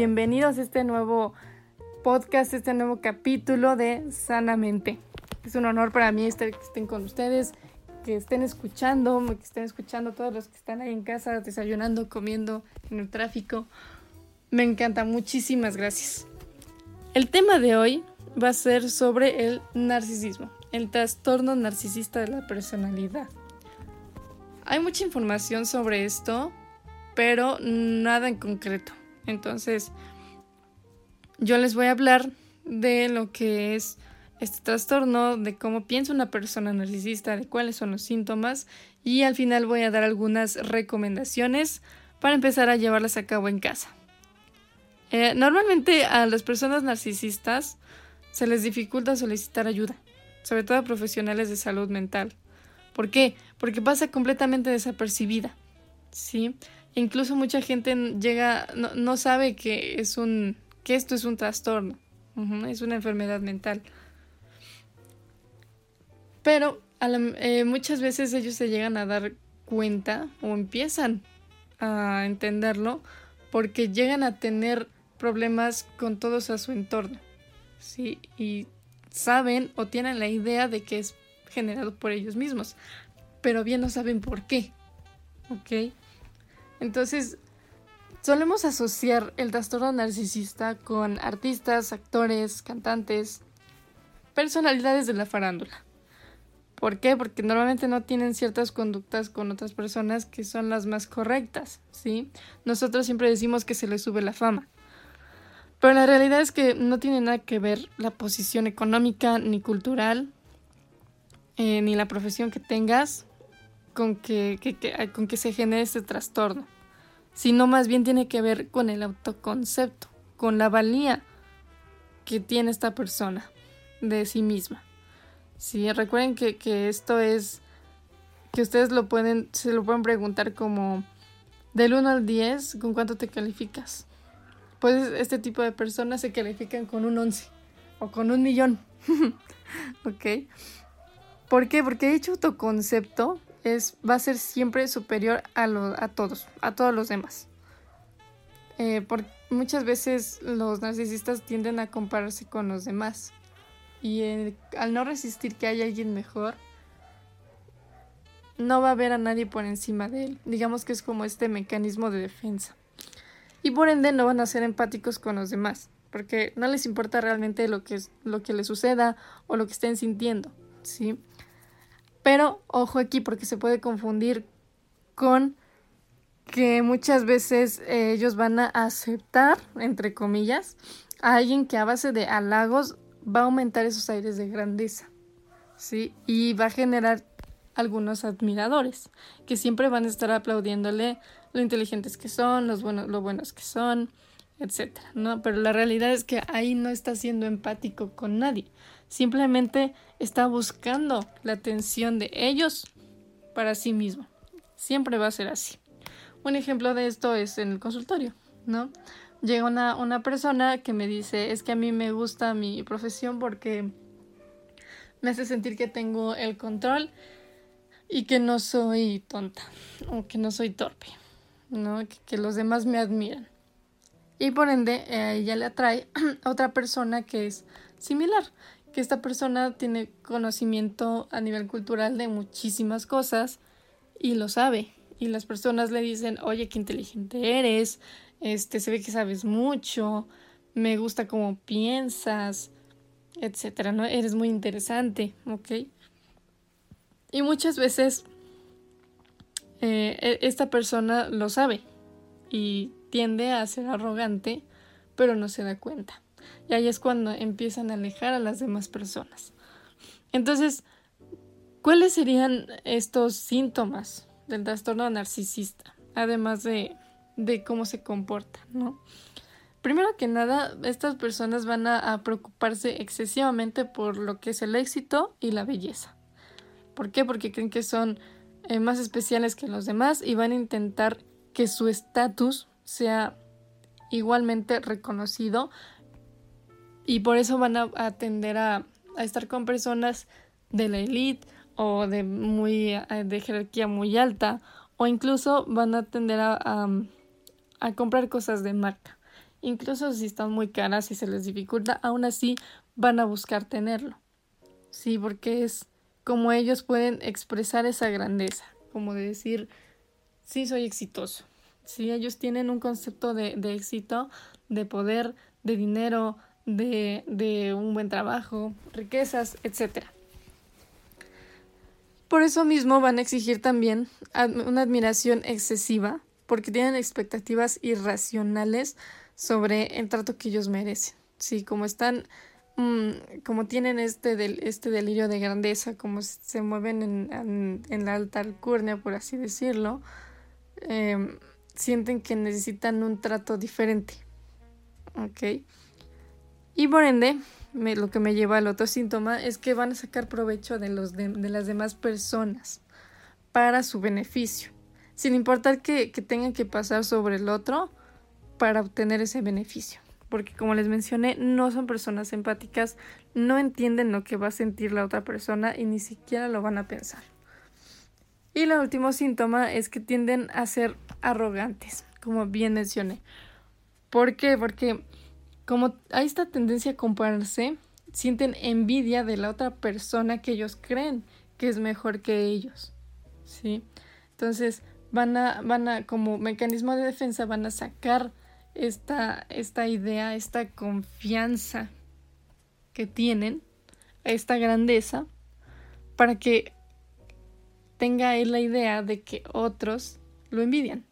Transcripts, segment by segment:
bienvenidos a este nuevo podcast, este nuevo capítulo de Sanamente. Es un honor para mí estar que estén con ustedes, que estén escuchando, que estén escuchando todos los que están ahí en casa, desayunando, comiendo en el tráfico. Me encanta, muchísimas gracias. El tema de hoy va a ser sobre el narcisismo, el trastorno narcisista de la personalidad. Hay mucha información sobre esto, pero nada en concreto. Entonces, yo les voy a hablar de lo que es este trastorno, de cómo piensa una persona narcisista, de cuáles son los síntomas y al final voy a dar algunas recomendaciones para empezar a llevarlas a cabo en casa. Eh, normalmente a las personas narcisistas se les dificulta solicitar ayuda, sobre todo a profesionales de salud mental. ¿Por qué? Porque pasa completamente desapercibida. ¿sí? Incluso mucha gente llega, no, sabe que es un, que esto es un trastorno, es una enfermedad mental. Pero eh, muchas veces ellos se llegan a dar cuenta o empiezan a entenderlo porque llegan a tener problemas con todos a su entorno, ¿sí? Y saben o tienen la idea de que es generado por ellos mismos, pero bien no saben por qué, ¿ok? Entonces, solemos asociar el trastorno narcisista con artistas, actores, cantantes, personalidades de la farándula. ¿Por qué? Porque normalmente no tienen ciertas conductas con otras personas que son las más correctas, ¿sí? Nosotros siempre decimos que se les sube la fama. Pero la realidad es que no tiene nada que ver la posición económica ni cultural, eh, ni la profesión que tengas con que, con que se genere este trastorno, sino más bien tiene que ver con el autoconcepto, con la valía que tiene esta persona de sí misma. Sí, recuerden que, que esto es que ustedes lo pueden, se lo pueden preguntar como del 1 al 10, ¿con cuánto te calificas? Pues este tipo de personas se califican con un 11 o con un millón. ¿Ok? ¿Por qué? Porque dicho autoconcepto es, va a ser siempre superior a, todos, a todos los demás. Eh, muchas veces los narcisistas tienden a compararse con los demás. Y al no resistir que haya alguien mejor, no va a ver a nadie por encima de él. Digamos que es como este mecanismo de defensa. Y por ende no van a ser empáticos con los demás, porque no les importa realmente lo que, lo que les suceda o lo que estén sintiendo, ¿sí? Pero ojo aquí porque se puede confundir con que muchas veces eh, ellos van a aceptar, entre comillas, a alguien que a base de halagos va a aumentar esos aires de grandeza, ¿sí? Y va a generar algunos admiradores que siempre van a estar aplaudiéndole lo inteligentes que son, los buenos, lo buenos que son, etcétera, ¿no? Pero la realidad es que ahí no está siendo empático con nadie. Simplemente está buscando la atención de ellos para sí mismo. Siempre va a ser así. Un ejemplo de esto es en el consultorio, ¿no? Llega una, una persona que me dice, es que a mí me gusta mi profesión porque me hace sentir que tengo el control y que no soy tonta o que no soy torpe, ¿no? Que, los demás me admiran. Y por ende, a ella le atrae a otra persona que es similar, que esta persona tiene conocimiento a nivel cultural de muchísimas cosas y lo sabe. Y las personas le dicen, oye, qué inteligente eres, este, se ve que sabes mucho, me gusta cómo piensas, etcétera, ¿no? Eres muy interesante, ¿ok? Y muchas veces eh, e, esta persona lo sabe y tiende a ser arrogante, pero no se da cuenta. Y ahí es cuando empiezan a alejar a las demás personas. Entonces, ¿cuáles serían estos síntomas del trastorno narcisista? Además de, de cómo se comporta, ¿no? Primero que nada, estas personas van a, preocuparse excesivamente por lo que es el éxito y la belleza. ¿Por qué? Porque creen que son eh, más especiales que los demás y van a intentar que su estatus sea igualmente reconocido y por eso van a, tender a, estar con personas de la élite o de muy de jerarquía muy alta o incluso van a tender a, a comprar cosas de marca. Incluso si están muy caras y se les dificulta, aún así van a buscar tenerlo. Sí, porque es como ellos pueden expresar esa grandeza, como de decir, sí, soy exitoso. Sí, ellos tienen un concepto de éxito, de poder, de dinero, de, de un buen trabajo, riquezas, etc. Por eso mismo van a exigir también una admiración excesiva, porque tienen expectativas irracionales sobre el trato que ellos merecen. Sí, como están, mm, como tienen este, del, este delirio de grandeza, como se mueven en, en, la alta alcurnia, por así decirlo, em, sienten que necesitan un trato diferente. ¿Ok? Y por ende, lo que me lleva al otro síntoma es que van a sacar provecho de, los de, las demás personas para su beneficio, sin importar que, que tengan que pasar sobre el otro para obtener ese beneficio. Porque como les mencioné, no son personas empáticas, no entienden lo que va a sentir la otra persona y ni siquiera lo van a pensar. Y el último síntoma es que tienden a ser arrogantes, como bien mencioné. ¿Por qué? Porque como hay esta tendencia a compararse, sienten envidia de la otra persona que ellos creen que es mejor que ellos. ¿Sí? Entonces, van a, van a, como mecanismo de defensa, van a sacar esta, esta idea, esta confianza que tienen, esta grandeza, para que tenga él la idea de que otros lo envidian.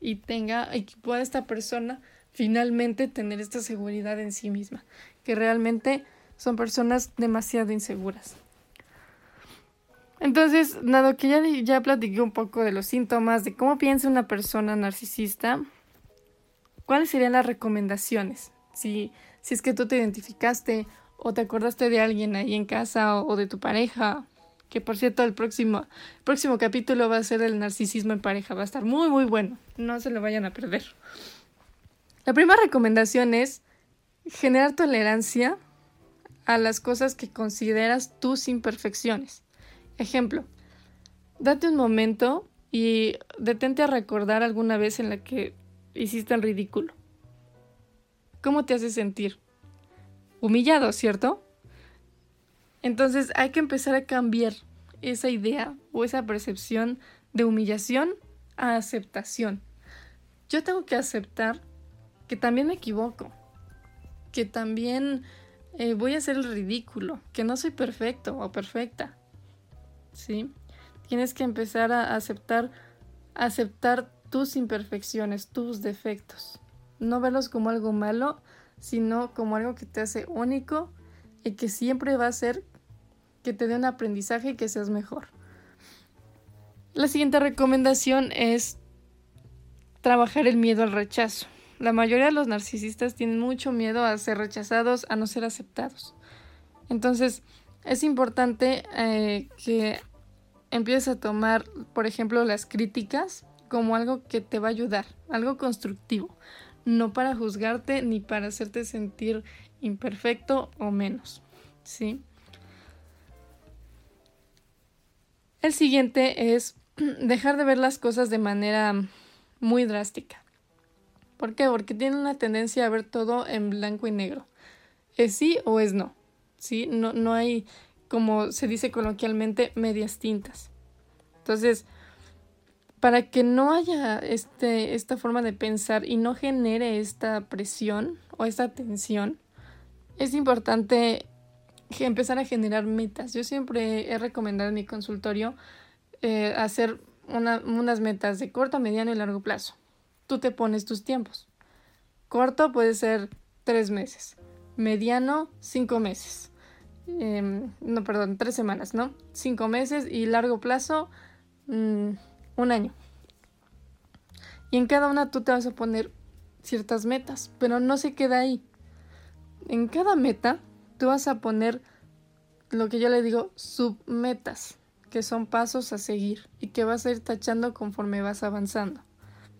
Y tenga, y pueda esta persona finalmente tener esta seguridad en sí misma, que realmente son personas demasiado inseguras. Entonces, nada, que ya, ya platiqué un poco de los síntomas, de cómo piensa una persona narcisista, ¿cuáles serían las recomendaciones? Si, si es que tú te identificaste o te acordaste de alguien ahí en casa o, de tu pareja, que por cierto el próximo, próximo capítulo va a ser el narcisismo en pareja, va a estar muy muy bueno, no se lo vayan a perder. La primera recomendación es generar tolerancia a las cosas que consideras tus imperfecciones. Ejemplo, date un momento y detente a recordar alguna vez en la que hiciste el ridículo. ¿Cómo te hace sentir? Humillado, ¿cierto? Entonces hay que empezar a cambiar esa idea o esa percepción de humillación a aceptación. Yo tengo que aceptar que también me equivoco, que también eh, voy a hacer el ridículo, que no soy perfecto o perfecta. ¿Sí? Tienes que empezar a aceptar, aceptar tus imperfecciones, tus defectos. No verlos como algo malo, sino como algo que te hace único y que siempre va a ser que te dé un aprendizaje y que seas mejor. La siguiente recomendación es trabajar el miedo al rechazo. La mayoría de los narcisistas tienen mucho miedo a ser rechazados, a no ser aceptados. Entonces, es importante eh, que empieces a tomar, por ejemplo, las críticas como algo que te va a ayudar, algo constructivo, no para juzgarte ni para hacerte sentir imperfecto o menos, ¿sí? El siguiente es dejar de ver las cosas de manera muy drástica. ¿Por qué? Porque tienen una tendencia a ver todo en blanco y negro. ¿Es sí o es no? ¿Sí? No, no hay, como se dice coloquialmente, medias tintas. Entonces, para que no haya este, esta forma de pensar y no genere esta presión o esta tensión, es importante empezar a generar metas. Yo siempre he recomendado en mi consultorio eh, hacer unas metas de corto, mediano y largo plazo. Tú te pones tus tiempos. Corto puede ser tres meses. Mediano, cinco meses. Em, no, perdón, tres semanas, ¿no? Cinco meses y largo plazo, mm, un año. Y en cada una tú te vas a poner ciertas metas, pero no se queda ahí. En cada meta tú vas a poner lo que yo le digo submetas, que son pasos a seguir y que vas a ir tachando conforme vas avanzando.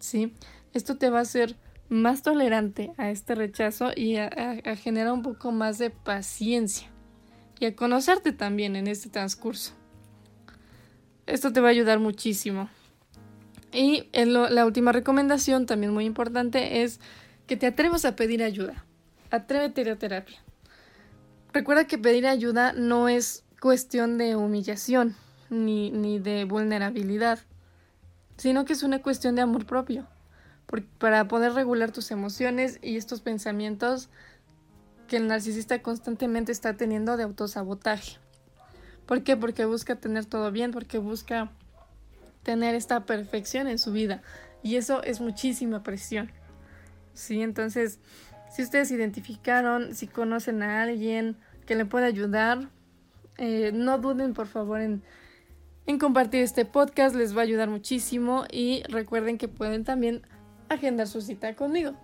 ¿Sí? Esto te va a hacer más tolerante a este rechazo y a, generar un poco más de paciencia y a conocerte también en este transcurso. Esto te va a ayudar muchísimo. Y la última recomendación, también muy importante, es que te atrevas a pedir ayuda. Atrévete a terapia. Recuerda que pedir ayuda no es cuestión de humillación ni, ni de vulnerabilidad, sino que es una cuestión de amor propio. para poder regular tus emociones y estos pensamientos que el narcisista constantemente está teniendo de autosabotaje. ¿Por qué? Porque busca tener todo bien, porque busca tener esta perfección en su vida. Y eso es muchísima presión. ¿Sí? Entonces, si ustedes identificaron, si conocen a alguien que le pueda ayudar, eh, no duden por favor en, en compartir este podcast, les va a ayudar muchísimo y recuerden que pueden también agendar su cita conmigo.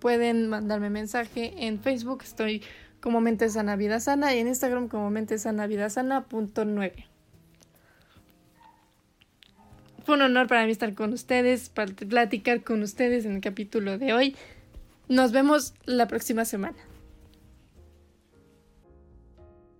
Pueden mandarme mensaje en Facebook, estoy como Mente Sana Vida Sana y en Instagram como Mente Sana Vida Sana punto Fue un honor para mí estar con ustedes, para platicar con ustedes en el capítulo de hoy. Nos vemos la próxima semana.